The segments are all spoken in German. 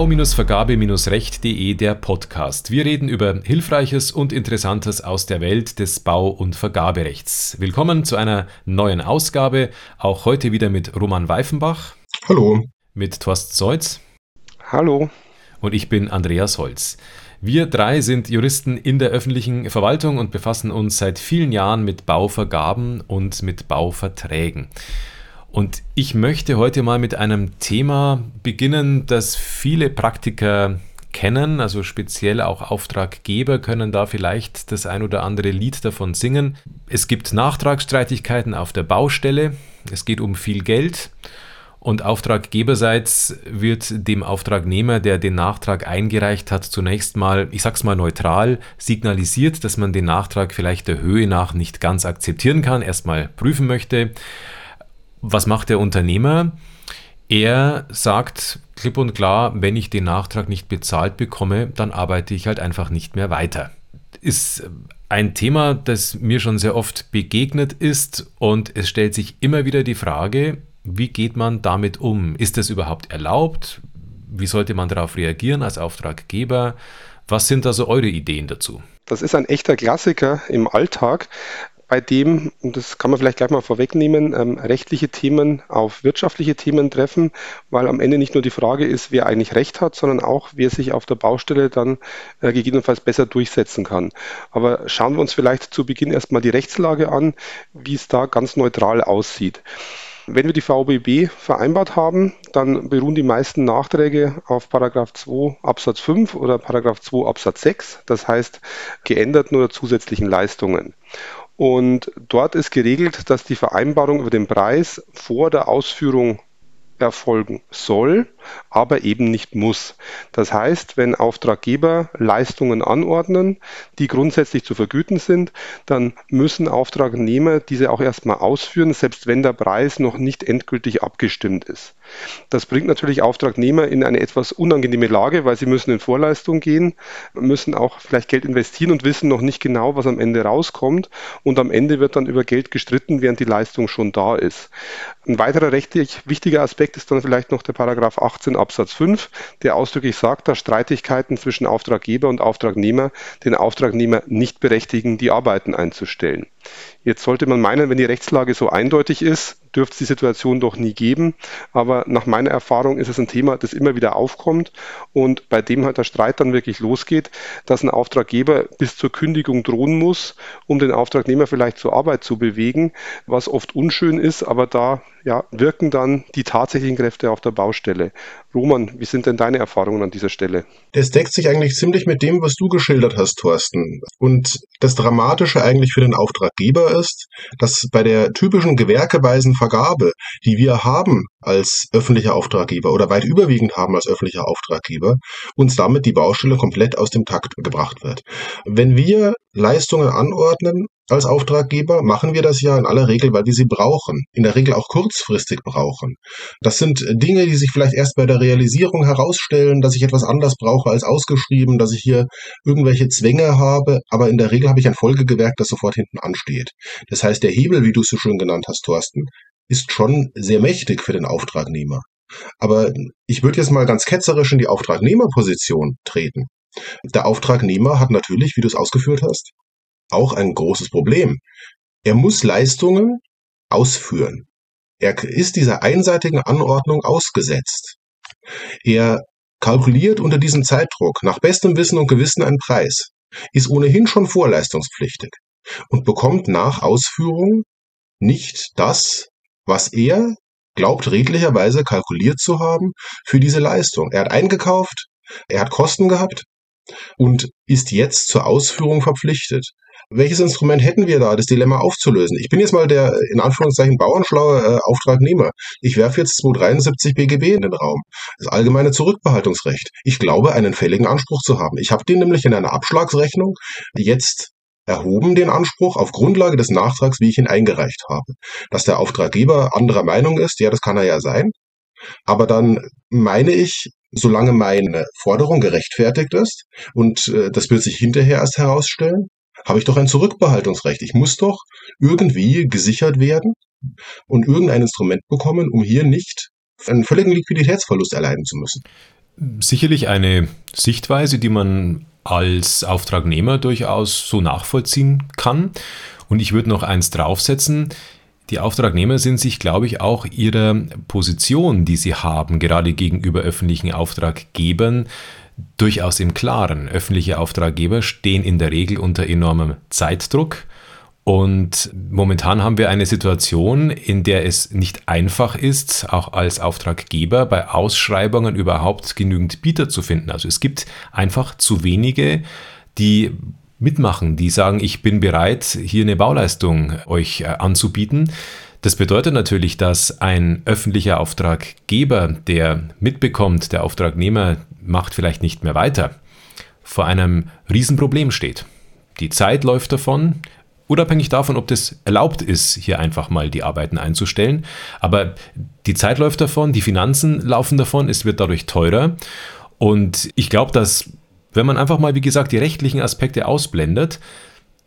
Bau-Vergabe-Recht.de der Podcast. Wir reden über Hilfreiches und Interessantes aus der Welt des Bau- und Vergaberechts. Willkommen zu einer neuen Ausgabe. Auch heute wieder mit Roman Weifenbach. Hallo. Mit Thorsten Seutz. Hallo. Und ich bin Andreas Holz. Wir drei sind Juristen in der öffentlichen Verwaltung und befassen uns seit vielen Jahren mit Bauvergaben und mit Bauverträgen. Und ich möchte heute mal mit einem Thema beginnen, das viele Praktiker kennen, also speziell auch Auftraggeber können da vielleicht das ein oder andere Lied davon singen. Es gibt Nachtragsstreitigkeiten auf der Baustelle, es geht um viel Geld und auftraggeberseits wird dem Auftragnehmer, der den Nachtrag eingereicht hat, zunächst mal, ich sag's mal neutral, signalisiert, dass man den Nachtrag vielleicht der Höhe nach nicht ganz akzeptieren kann, erstmal prüfen möchte. Was macht der Unternehmer? Er sagt klipp und klar, wenn ich den Nachtrag nicht bezahlt bekomme, dann arbeite ich halt einfach nicht mehr weiter. Ist ein Thema, das mir schon sehr oft begegnet ist und es stellt sich immer wieder die Frage, wie geht man damit um? Ist das überhaupt erlaubt? Wie sollte man darauf reagieren als Auftraggeber? Was sind also eure Ideen dazu? Das ist ein echter Klassiker im Alltag bei dem, und das kann man vielleicht gleich mal vorwegnehmen, ähm, rechtliche Themen auf wirtschaftliche Themen treffen, weil am Ende nicht nur die Frage ist, wer eigentlich Recht hat, sondern auch, wer sich auf der Baustelle dann äh, gegebenenfalls besser durchsetzen kann. Aber schauen wir uns vielleicht zu Beginn erstmal die Rechtslage an, wie es da ganz neutral aussieht. Wenn wir die VBB vereinbart haben, dann beruhen die meisten Nachträge auf Paragraph 2 Absatz 5 oder Paragraph 2 Absatz 6, das heißt geänderten oder zusätzlichen Leistungen. Und dort ist geregelt, dass die Vereinbarung über den Preis vor der Ausführung erfolgen soll, aber eben nicht muss. Das heißt, wenn Auftraggeber Leistungen anordnen, die grundsätzlich zu vergüten sind, dann müssen Auftragnehmer diese auch erstmal ausführen, selbst wenn der Preis noch nicht endgültig abgestimmt ist. Das bringt natürlich Auftragnehmer in eine etwas unangenehme Lage, weil sie müssen in Vorleistung gehen, müssen auch vielleicht Geld investieren und wissen noch nicht genau, was am Ende rauskommt. Und am Ende wird dann über Geld gestritten, während die Leistung schon da ist. Ein weiterer rechtlich wichtiger Aspekt ist dann vielleicht noch der Paragraph 18 Absatz 5, der ausdrücklich sagt, dass Streitigkeiten zwischen Auftraggeber und Auftragnehmer den Auftragnehmer nicht berechtigen, die Arbeiten einzustellen. Jetzt sollte man meinen, wenn die Rechtslage so eindeutig ist, dürfte es die Situation doch nie geben. Aber nach meiner Erfahrung ist es ein Thema, das immer wieder aufkommt und bei dem halt der Streit dann wirklich losgeht, dass ein Auftraggeber bis zur Kündigung drohen muss, um den Auftragnehmer vielleicht zur Arbeit zu bewegen, was oft unschön ist, aber da ja, wirken dann die tatsächlichen Kräfte auf der Baustelle. Roman, wie sind denn deine Erfahrungen an dieser Stelle? Das deckt sich eigentlich ziemlich mit dem, was du geschildert hast, Thorsten. Und das Dramatische eigentlich für den Auftraggeber ist, dass bei der typischen gewerkeweisen Vergabe, die wir haben als öffentlicher Auftraggeber oder weit überwiegend haben als öffentlicher Auftraggeber, uns damit die Baustelle komplett aus dem Takt gebracht wird. Wenn wir Leistungen anordnen als Auftraggeber, machen wir das ja in aller Regel, weil wir sie brauchen, in der Regel auch kurzfristig brauchen. Das sind Dinge, die sich vielleicht erst bei der Realisierung herausstellen, dass ich etwas anders brauche als ausgeschrieben, dass ich hier irgendwelche Zwänge habe, aber in der Regel habe ich ein Folgegewerk, das sofort hinten ansteht. Das heißt, der Hebel, wie du es so schön genannt hast, Thorsten, ist schon sehr mächtig für den Auftragnehmer. Aber ich würde jetzt mal ganz ketzerisch in die Auftragnehmerposition treten. Der Auftragnehmer hat natürlich, wie du es ausgeführt hast, auch ein großes Problem. Er muss Leistungen ausführen. Er ist dieser einseitigen Anordnung ausgesetzt. Er kalkuliert unter diesem Zeitdruck nach bestem Wissen und Gewissen einen Preis, ist ohnehin schon vorleistungspflichtig und bekommt nach Ausführung nicht das, was er glaubt redlicherweise kalkuliert zu haben für diese Leistung. Er hat eingekauft, er hat Kosten gehabt und ist jetzt zur Ausführung verpflichtet. Welches Instrument hätten wir da, das Dilemma aufzulösen? Ich bin jetzt mal der in Anführungszeichen bauernschlaue äh, Auftragnehmer. Ich werfe jetzt 273 BGB in den Raum. Das allgemeine Zurückbehaltungsrecht. Ich glaube, einen fälligen Anspruch zu haben. Ich habe den nämlich in einer Abschlagsrechnung jetzt erhoben den Anspruch auf Grundlage des Nachtrags, wie ich ihn eingereicht habe. Dass der Auftraggeber anderer Meinung ist, ja, das kann er ja sein. Aber dann meine ich, solange meine Forderung gerechtfertigt ist, und äh, das wird sich hinterher erst herausstellen, habe ich doch ein Zurückbehaltungsrecht. Ich muss doch irgendwie gesichert werden und irgendein Instrument bekommen, um hier nicht einen völligen Liquiditätsverlust erleiden zu müssen. sicherlich eine Sichtweise, die man als Auftragnehmer durchaus so nachvollziehen kann. Und ich würde noch eins draufsetzen. Die Auftragnehmer sind sich, glaube ich, auch ihrer Position, die sie haben, gerade gegenüber öffentlichen Auftraggebern, durchaus im Klaren. Öffentliche Auftraggeber stehen in der Regel unter enormem Zeitdruck. Und momentan haben wir eine Situation, in der es nicht einfach ist, auch als Auftraggeber bei Ausschreibungen überhaupt genügend Bieter zu finden. Also es gibt einfach zu wenige, die mitmachen, die sagen, ich bin bereit, hier eine Bauleistung euch äh, anzubieten. Das bedeutet natürlich, dass ein öffentlicher Auftraggeber, der mitbekommt, der Auftragnehmer macht vielleicht nicht mehr weiter, vor einem Riesenproblem steht. Die Zeit läuft davon, unabhängig davon, ob das erlaubt ist, hier einfach mal die Arbeiten einzustellen. Aber die Zeit läuft davon, die Finanzen laufen davon, es wird dadurch teurer. Und ich glaube, dass, wenn man einfach mal, wie gesagt, die rechtlichen Aspekte ausblendet,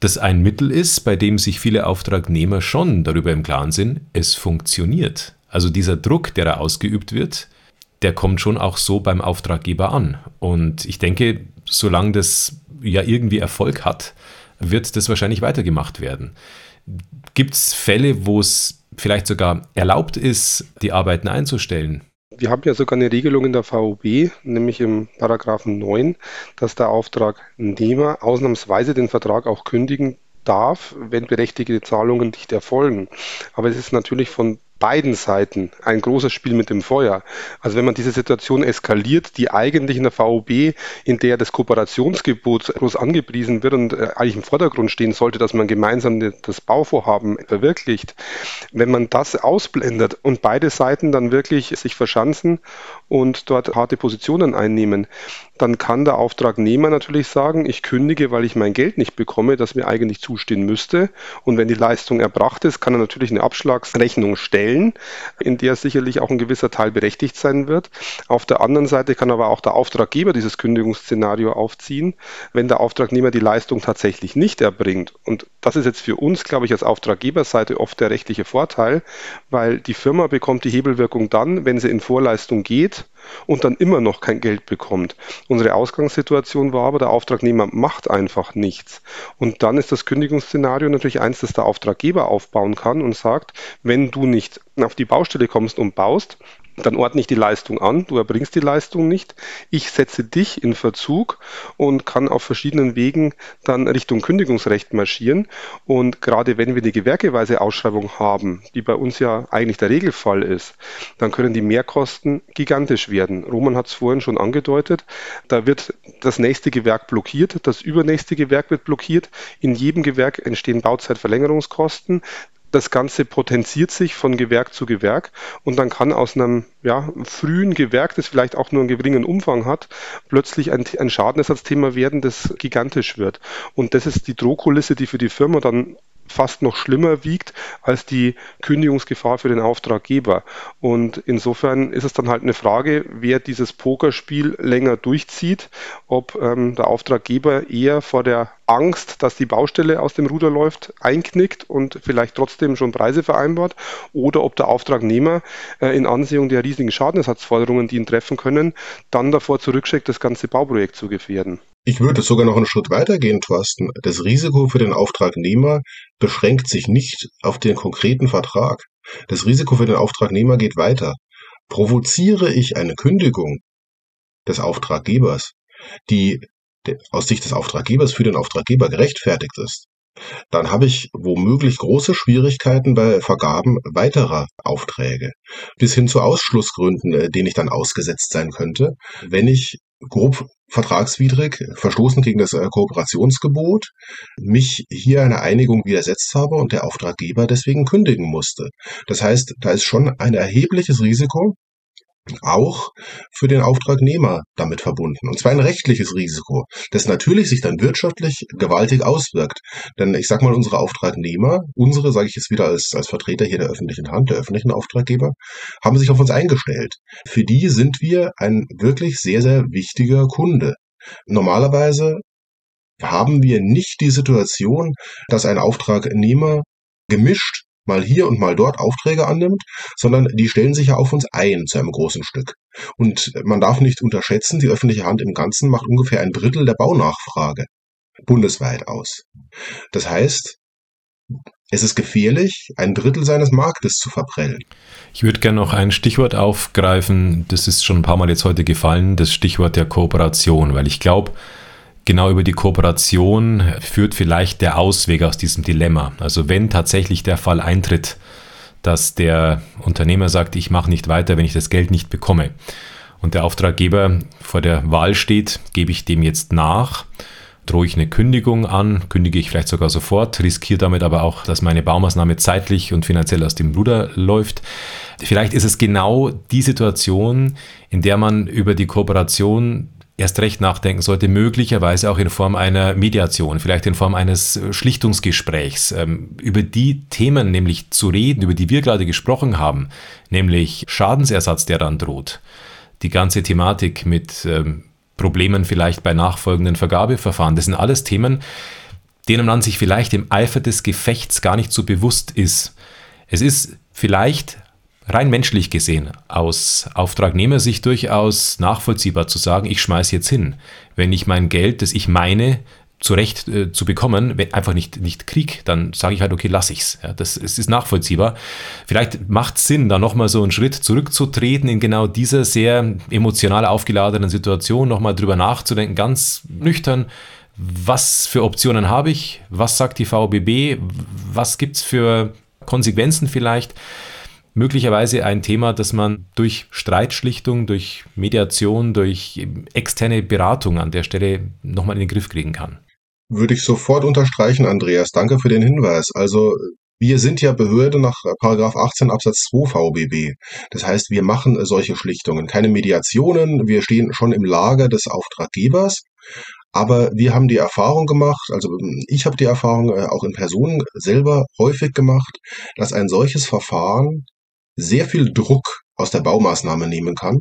das ein Mittel ist, bei dem sich viele Auftragnehmer schon darüber im Klaren sind, es funktioniert. Also dieser Druck, der da ausgeübt wird, der kommt schon auch so beim Auftraggeber an. Und ich denke, solange das ja irgendwie Erfolg hat, wird das wahrscheinlich weitergemacht werden. Gibt es Fälle, wo es vielleicht sogar erlaubt ist, die Arbeiten einzustellen? Wir haben ja sogar eine Regelung in der VOB, nämlich im Paragraphen 9, dass der Auftragnehmer ausnahmsweise den Vertrag auch kündigen darf, wenn berechtigte Zahlungen nicht erfolgen. Aber es ist natürlich von beiden Seiten ein großes Spiel mit dem Feuer. Also wenn man diese Situation eskaliert, die eigentlich in der VOB, in der das Kooperationsgebot groß angepriesen wird und äh, eigentlich im Vordergrund stehen sollte, dass man gemeinsam das Bauvorhaben verwirklicht, wenn man das ausblendet und beide Seiten dann wirklich sich verschanzen und dort harte Positionen einnehmen, dann kann der Auftragnehmer natürlich sagen, ich kündige, weil ich mein Geld nicht bekomme, das mir eigentlich zustehen müsste. Und wenn die Leistung erbracht ist, kann er natürlich eine Abschlagsrechnung stellen, in der sicherlich auch ein gewisser Teil berechtigt sein wird. Auf der anderen Seite kann aber auch der Auftraggeber dieses Kündigungsszenario aufziehen, wenn der Auftragnehmer die Leistung tatsächlich nicht erbringt. Und das ist jetzt für uns, glaube ich, als Auftraggeberseite oft der rechtliche Vorteil, weil die Firma bekommt die Hebelwirkung dann, wenn sie in Vorleistung geht und dann immer noch kein Geld bekommt. Unsere Ausgangssituation war aber, der Auftragnehmer macht einfach nichts. Und dann ist das Kündigungsszenario natürlich eins, das der Auftraggeber aufbauen kann und sagt, wenn du nicht auf die Baustelle kommst und baust, dann ordne ich die Leistung an, du erbringst die Leistung nicht, ich setze dich in Verzug und kann auf verschiedenen Wegen dann Richtung Kündigungsrecht marschieren. Und gerade wenn wir die gewerkeweise Ausschreibung haben, die bei uns ja eigentlich der Regelfall ist, dann können die Mehrkosten gigantisch werden. Roman hat es vorhin schon angedeutet, da wird das nächste Gewerk blockiert, das übernächste Gewerk wird blockiert, in jedem Gewerk entstehen Bauzeitverlängerungskosten, das Ganze potenziert sich von Gewerk zu Gewerk und dann kann aus einem ja, frühen Gewerk, das vielleicht auch nur einen geringen Umfang hat, plötzlich ein, ein Schadenersatzthema werden, das gigantisch wird. Und das ist die Drohkulisse, die für die Firma dann fast noch schlimmer wiegt als die Kündigungsgefahr für den Auftraggeber. Und insofern ist es dann halt eine Frage, wer dieses Pokerspiel länger durchzieht, ob ähm, der Auftraggeber eher vor der Angst, dass die Baustelle aus dem Ruder läuft, einknickt und vielleicht trotzdem schon Preise vereinbart, oder ob der Auftragnehmer äh, in Ansehung der riesigen Schadenersatzforderungen, die ihn treffen können, dann davor zurückschreckt, das ganze Bauprojekt zu gefährden. Ich würde sogar noch einen Schritt weitergehen, Thorsten. Das Risiko für den Auftragnehmer beschränkt sich nicht auf den konkreten Vertrag. Das Risiko für den Auftragnehmer geht weiter. Provoziere ich eine Kündigung des Auftraggebers, die aus Sicht des Auftraggebers für den Auftraggeber gerechtfertigt ist, dann habe ich womöglich große Schwierigkeiten bei Vergaben weiterer Aufträge, bis hin zu Ausschlussgründen, äh, denen ich dann ausgesetzt sein könnte, wenn ich grob vertragswidrig, verstoßen gegen das äh, Kooperationsgebot, mich hier einer Einigung widersetzt habe und der Auftraggeber deswegen kündigen musste. Das heißt, da ist schon ein erhebliches Risiko, auch für den Auftragnehmer damit verbunden. Und zwar ein rechtliches Risiko, das natürlich sich dann wirtschaftlich gewaltig auswirkt. Denn ich sag mal, unsere Auftragnehmer, unsere, sage ich jetzt wieder als, als Vertreter hier der öffentlichen Hand, der öffentlichen Auftraggeber, haben sich auf uns eingestellt. Für die sind wir ein wirklich sehr, sehr wichtiger Kunde. Normalerweise haben wir nicht die Situation, dass ein Auftragnehmer gemischt mal hier und mal dort Aufträge annimmt, sondern die stellen sich ja auf uns ein zu einem großen Stück. Und man darf nicht unterschätzen, die öffentliche Hand im Ganzen macht ungefähr ein Drittel der Baunachfrage bundesweit aus. Das heißt, es ist gefährlich, ein Drittel seines Marktes zu verprellen. Ich würde gerne noch ein Stichwort aufgreifen, das ist schon ein paar Mal jetzt heute gefallen, das Stichwort der Kooperation, weil ich glaube, genau über die Kooperation führt vielleicht der Ausweg aus diesem Dilemma. Also wenn tatsächlich der Fall eintritt, dass der Unternehmer sagt, ich mache nicht weiter, wenn ich das Geld nicht bekomme und der Auftraggeber vor der Wahl steht, gebe ich dem jetzt nach drohe ich eine Kündigung an, kündige ich vielleicht sogar sofort, riskiere damit aber auch, dass meine Baumaßnahme zeitlich und finanziell aus dem Ruder läuft. Vielleicht ist es genau die Situation, in der man über die Kooperation erst recht nachdenken sollte, möglicherweise auch in Form einer Mediation, vielleicht in Form eines Schlichtungsgesprächs, ähm, über die Themen nämlich zu reden, über die wir gerade gesprochen haben, nämlich Schadensersatz, der dann droht, die ganze Thematik mit ähm, Problemen vielleicht bei nachfolgenden Vergabeverfahren. Das sind alles Themen, denen man sich vielleicht im Eifer des Gefechts gar nicht so bewusst ist. Es ist vielleicht rein menschlich gesehen aus Auftragnehmersicht durchaus nachvollziehbar zu sagen, ich schmeiße jetzt hin. Wenn ich mein Geld, das ich meine, zurecht äh, zu bekommen, wenn einfach nicht, nicht Krieg, dann sage ich halt, okay, lass ich's. Ja, das, das ist nachvollziehbar. Vielleicht macht es Sinn, da nochmal so einen Schritt zurückzutreten in genau dieser sehr emotional aufgeladenen Situation, nochmal drüber nachzudenken, ganz nüchtern, was für Optionen habe ich, was sagt die VBB, was gibt es für Konsequenzen vielleicht. Möglicherweise ein Thema, das man durch Streitschlichtung, durch Mediation, durch externe Beratung an der Stelle nochmal in den Griff kriegen kann. Würde ich sofort unterstreichen, Andreas. Danke für den Hinweis. Also wir sind ja Behörde nach Paragraph 18 Absatz 2 VBB. Das heißt, wir machen solche Schlichtungen, keine Mediationen. Wir stehen schon im Lager des Auftraggebers. Aber wir haben die Erfahrung gemacht, also ich habe die Erfahrung äh, auch in Personen selber häufig gemacht, dass ein solches Verfahren sehr viel Druck aus der Baumaßnahme nehmen kann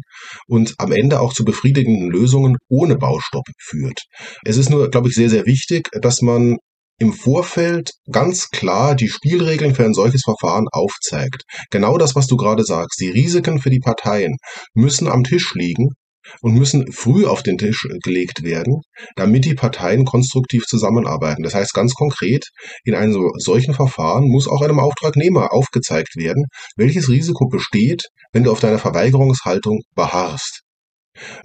und am Ende auch zu befriedigenden Lösungen ohne Baustopp führt. Es ist nur, glaube ich, sehr, sehr wichtig, dass man im Vorfeld ganz klar die Spielregeln für ein solches Verfahren aufzeigt. Genau das, was du gerade sagst. Die Risiken für die Parteien müssen am Tisch liegen und müssen früh auf den Tisch gelegt werden, damit die Parteien konstruktiv zusammenarbeiten. Das heißt ganz konkret, in einem solchen Verfahren muss auch einem Auftragnehmer aufgezeigt werden, welches Risiko besteht, wenn du auf deiner Verweigerungshaltung beharrst.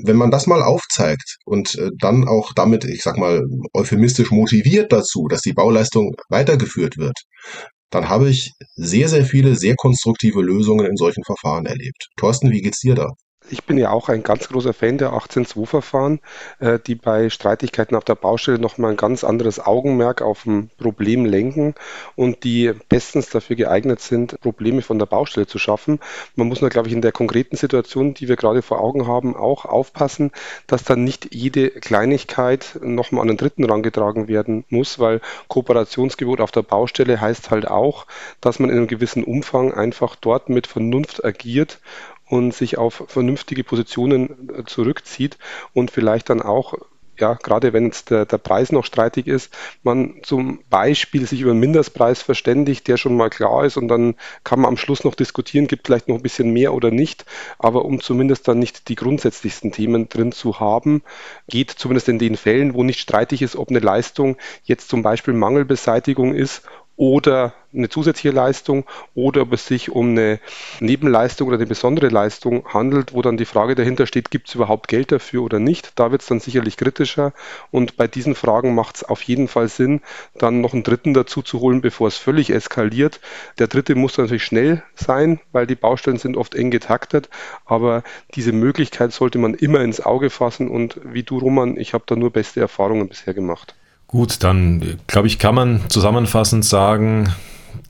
Wenn man das mal aufzeigt und äh, dann auch damit, ich sag mal, euphemistisch motiviert dazu, dass die Bauleistung weitergeführt wird, dann habe ich sehr, sehr viele sehr konstruktive Lösungen in solchen Verfahren erlebt. Thorsten, wie geht's dir da? Ich bin ja auch ein ganz großer Fan der 18.2-Verfahren, äh, die bei Streitigkeiten auf der Baustelle nochmal ein ganz anderes Augenmerk auf ein Problem lenken und die bestens dafür geeignet sind, Probleme von der Baustelle zu schaffen. Man muss nur, glaube ich, in der konkreten Situation, die wir gerade vor Augen haben, auch aufpassen, dass dann nicht jede Kleinigkeit nochmal an den Dritten rangetragen werden muss, weil Kooperationsgebot auf der Baustelle heißt halt auch, dass man in einem gewissen Umfang einfach dort mit Vernunft agiert und sich auf vernünftige Positionen äh, zurückzieht und vielleicht dann auch ja, gerade wenn jetzt der, der Preis noch streitig ist, man zum Beispiel sich über einen Mindestpreis verständigt, der schon mal klar ist und dann kann man am Schluss noch diskutieren, gibt vielleicht noch ein bisschen mehr oder nicht, aber um zumindest dann nicht die grundsätzlichsten Themen drin zu haben, geht zumindest in den Fällen, wo nicht streitig ist, ob eine Leistung jetzt zum Beispiel Mangelbeseitigung ist oder eine zusätzliche Leistung oder ob es sich um eine Nebenleistung oder eine besondere Leistung handelt, wo dann die Frage dahinter steht, gibt es überhaupt Geld dafür oder nicht. Da wird es dann sicherlich kritischer und bei diesen Fragen macht es auf jeden Fall Sinn, dann noch einen dritten dazu zu holen, bevor es völlig eskaliert. Der dritte muss natürlich schnell sein, weil die Baustellen sind oft eng getaktet, aber diese Möglichkeit sollte man immer ins Auge fassen und wie du, Roman, ich habe da nur beste Erfahrungen bisher gemacht. Gut, dann glaube ich, kann man zusammenfassend sagen,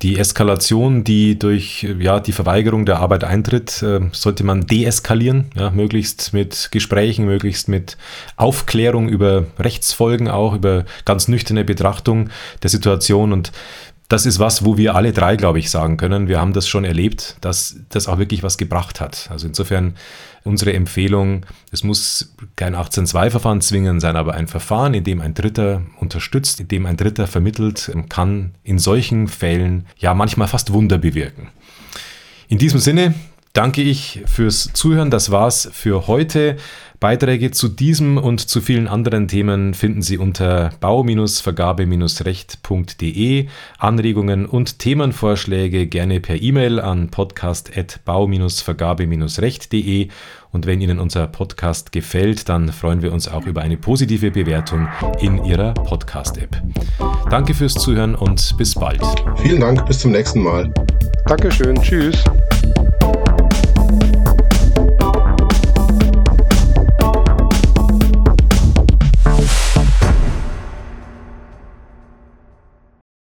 die Eskalation, die durch ja, die Verweigerung der Arbeit eintritt, äh, sollte man deeskalieren, ja, möglichst mit Gesprächen, möglichst mit Aufklärung über Rechtsfolgen, auch über ganz nüchterne Betrachtung der Situation. Und das ist was, wo wir alle drei, glaube ich, sagen können. Wir haben das schon erlebt, dass das auch wirklich was gebracht hat. Also insofern unsere Empfehlung, es muss kein 18.2-Verfahren zwingend sein, aber ein Verfahren, in dem ein Dritter unterstützt, in dem ein Dritter vermittelt, kann in solchen Fällen ja manchmal fast Wunder bewirken. In diesem Sinne danke ich fürs Zuhören. Das war's für heute. Beiträge zu diesem und zu vielen anderen Themen finden Sie unter bau-vergabe-recht.de. Anregungen und Themenvorschläge gerne per E-Mail an podcast.bau-vergabe-recht.de. Und wenn Ihnen unser Podcast gefällt, dann freuen wir uns auch über eine positive Bewertung in Ihrer Podcast-App. Danke fürs Zuhören und bis bald. Vielen Dank, bis zum nächsten Mal. Dankeschön, tschüss.